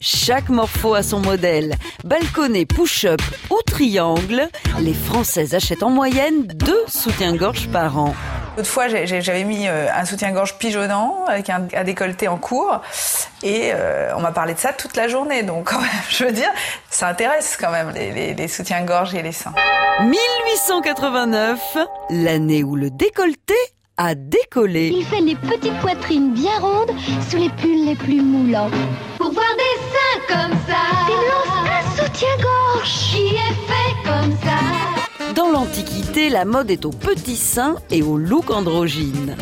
Chaque morpho a son modèle. Balconnet, push-up ou triangle, les Françaises achètent en moyenne deux soutiens-gorge par an. Autrefois, j'avais mis euh, un soutien-gorge pigeonnant avec un, décolleté en cours et euh, on m'a parlé de ça toute la journée. Donc, je veux dire, ça intéresse quand même les, les soutiens-gorge et les seins. 1889, l'année où le décolleté a décollé. Il fait les petites poitrines bien rondes sous les pulls les plus moulants. Pour voir des Dans l'Antiquité, la mode est aux petits seins et au look androgyne.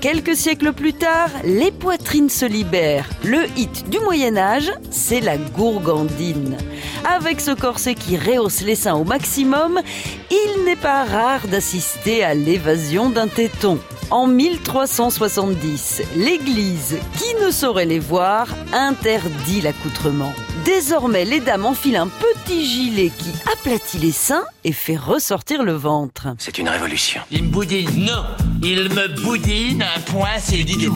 Quelques siècles plus tard, les poitrines se libèrent. Le hit du Moyen Âge, c'est la gourgandine. Avec ce corset qui rehausse les seins au maximum, il n'est pas rare d'assister à l'évasion d'un téton. En 1370, l'Église, qui ne saurait les voir, interdit l'accoutrement. Désormais, les dames enfilent un petit gilet qui aplatit les seins et fait ressortir le ventre. C'est une révolution. Il me boudine. Non, il me boudine. Un point, c'est dit des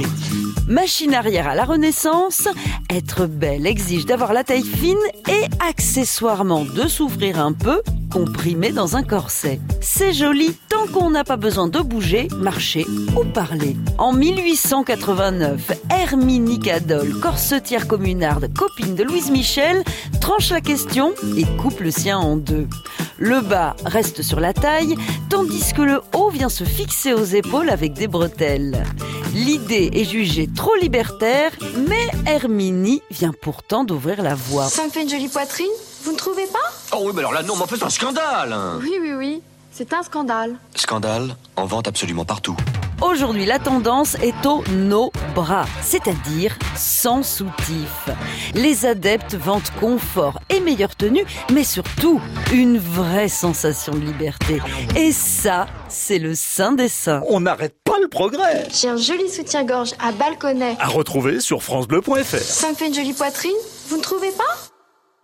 Machine arrière à la Renaissance, être belle exige d'avoir la taille fine et accessoirement de souffrir un peu comprimé dans un corset. C'est joli tant qu'on n'a pas besoin de bouger, marcher ou parler. En 1889, Herminie Cadol, corsetière communarde, copine de Louise Michel, tranche la question et coupe le sien en deux. Le bas reste sur la taille, tandis que le haut vient se fixer aux épaules avec des bretelles. L'idée est jugée trop libertaire, mais Herminie vient pourtant d'ouvrir la voie. Ça me fait une jolie poitrine, vous ne trouvez pas Oh oui, mais alors là, non, mais en fait, c'est un scandale Oui, oui, oui, c'est un scandale. Scandale en vente absolument partout. Aujourd'hui, la tendance est au no bras, c'est-à-dire sans soutif. Les adeptes vantent confort et meilleure tenue, mais surtout une vraie sensation de liberté. Et ça, c'est le sein des seins. On n'arrête pas le progrès. J'ai un joli soutien-gorge à balconnet. À retrouver sur francebleu.fr. Ça me fait une jolie poitrine, vous ne trouvez pas?